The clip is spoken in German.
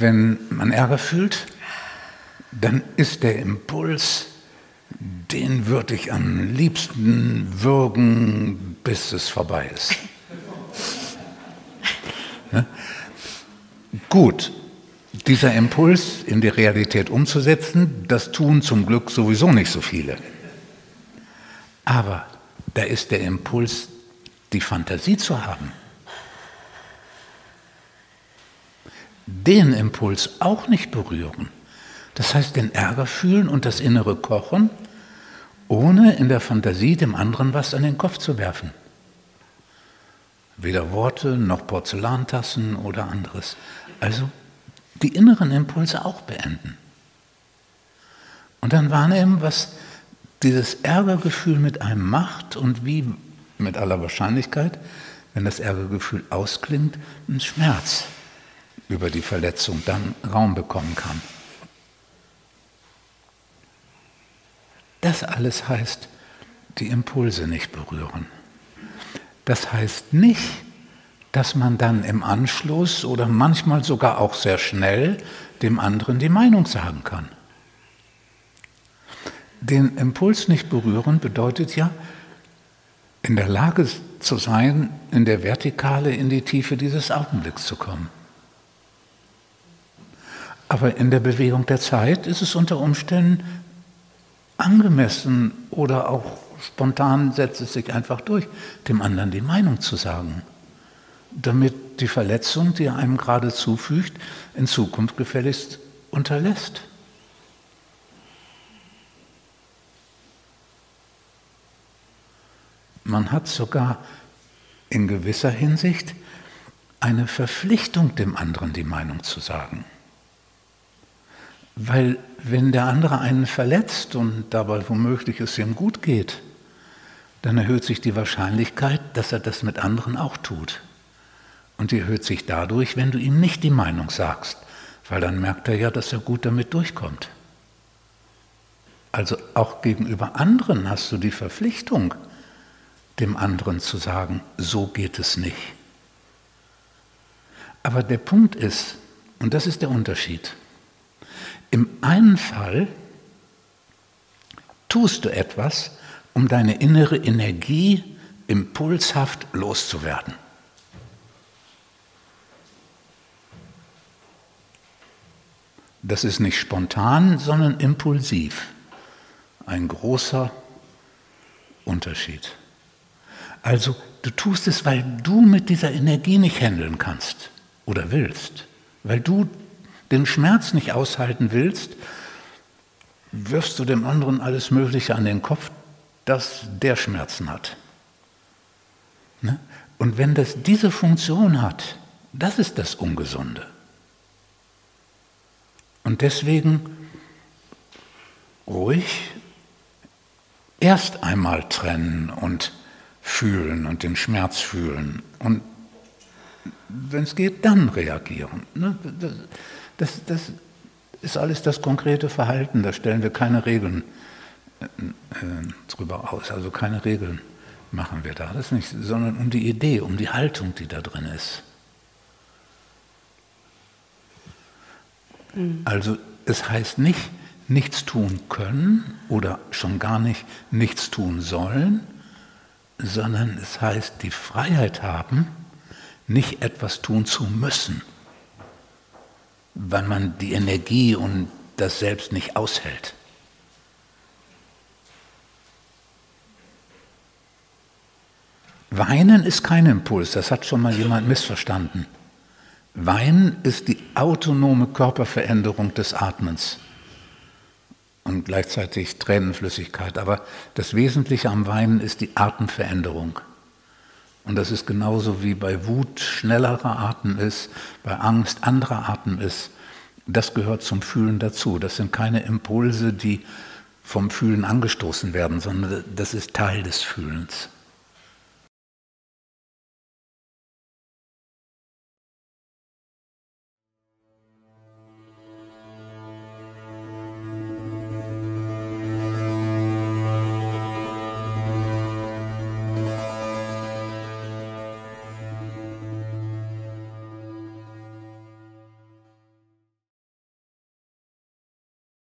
wenn man Ärger fühlt, dann ist der Impuls, den würde ich am liebsten würgen, bis es vorbei ist. Gut, dieser Impuls in die Realität umzusetzen, das tun zum Glück sowieso nicht so viele. Aber da ist der Impuls, die Fantasie zu haben. Den Impuls auch nicht berühren. Das heißt, den Ärger fühlen und das innere Kochen, ohne in der Fantasie dem anderen was an den Kopf zu werfen. Weder Worte noch Porzellantassen oder anderes. Also die inneren Impulse auch beenden. Und dann wahrnehmen, was dieses Ärgergefühl mit einem macht und wie mit aller Wahrscheinlichkeit, wenn das Ärgergefühl ausklingt, ein Schmerz über die Verletzung dann Raum bekommen kann. Das alles heißt, die Impulse nicht berühren. Das heißt nicht, dass man dann im Anschluss oder manchmal sogar auch sehr schnell dem anderen die Meinung sagen kann. Den Impuls nicht berühren bedeutet ja, in der Lage zu sein, in der Vertikale in die Tiefe dieses Augenblicks zu kommen. Aber in der Bewegung der Zeit ist es unter Umständen angemessen oder auch spontan setzt es sich einfach durch, dem anderen die Meinung zu sagen, damit die Verletzung, die er einem gerade zufügt, in Zukunft gefälligst unterlässt. Man hat sogar in gewisser Hinsicht eine Verpflichtung, dem anderen die Meinung zu sagen. Weil wenn der andere einen verletzt und dabei womöglich es ihm gut geht, dann erhöht sich die Wahrscheinlichkeit, dass er das mit anderen auch tut. Und die erhöht sich dadurch, wenn du ihm nicht die Meinung sagst, weil dann merkt er ja, dass er gut damit durchkommt. Also auch gegenüber anderen hast du die Verpflichtung, dem anderen zu sagen, so geht es nicht. Aber der Punkt ist, und das ist der Unterschied, im einen Fall tust du etwas, um deine innere Energie impulshaft loszuwerden. Das ist nicht spontan, sondern impulsiv. Ein großer Unterschied. Also du tust es, weil du mit dieser Energie nicht handeln kannst oder willst, weil du den Schmerz nicht aushalten willst, wirfst du dem anderen alles Mögliche an den Kopf, dass der Schmerzen hat. Ne? Und wenn das diese Funktion hat, das ist das Ungesunde. Und deswegen ruhig erst einmal trennen und fühlen und den Schmerz fühlen und wenn es geht, dann reagieren. Ne? Das, das ist alles das konkrete Verhalten, da stellen wir keine Regeln äh, äh, drüber aus, also keine Regeln machen wir da, das nicht, sondern um die Idee, um die Haltung, die da drin ist. Mhm. Also es heißt nicht, nichts tun können oder schon gar nicht nichts tun sollen, sondern es heißt die Freiheit haben, nicht etwas tun zu müssen weil man die Energie und das Selbst nicht aushält. Weinen ist kein Impuls, das hat schon mal jemand missverstanden. Weinen ist die autonome Körperveränderung des Atmens und gleichzeitig Tränenflüssigkeit. Aber das Wesentliche am Weinen ist die Atemveränderung. Und das ist genauso wie bei Wut schnellerer Atem ist, bei Angst anderer Atem ist. Das gehört zum Fühlen dazu. Das sind keine Impulse, die vom Fühlen angestoßen werden, sondern das ist Teil des Fühlens.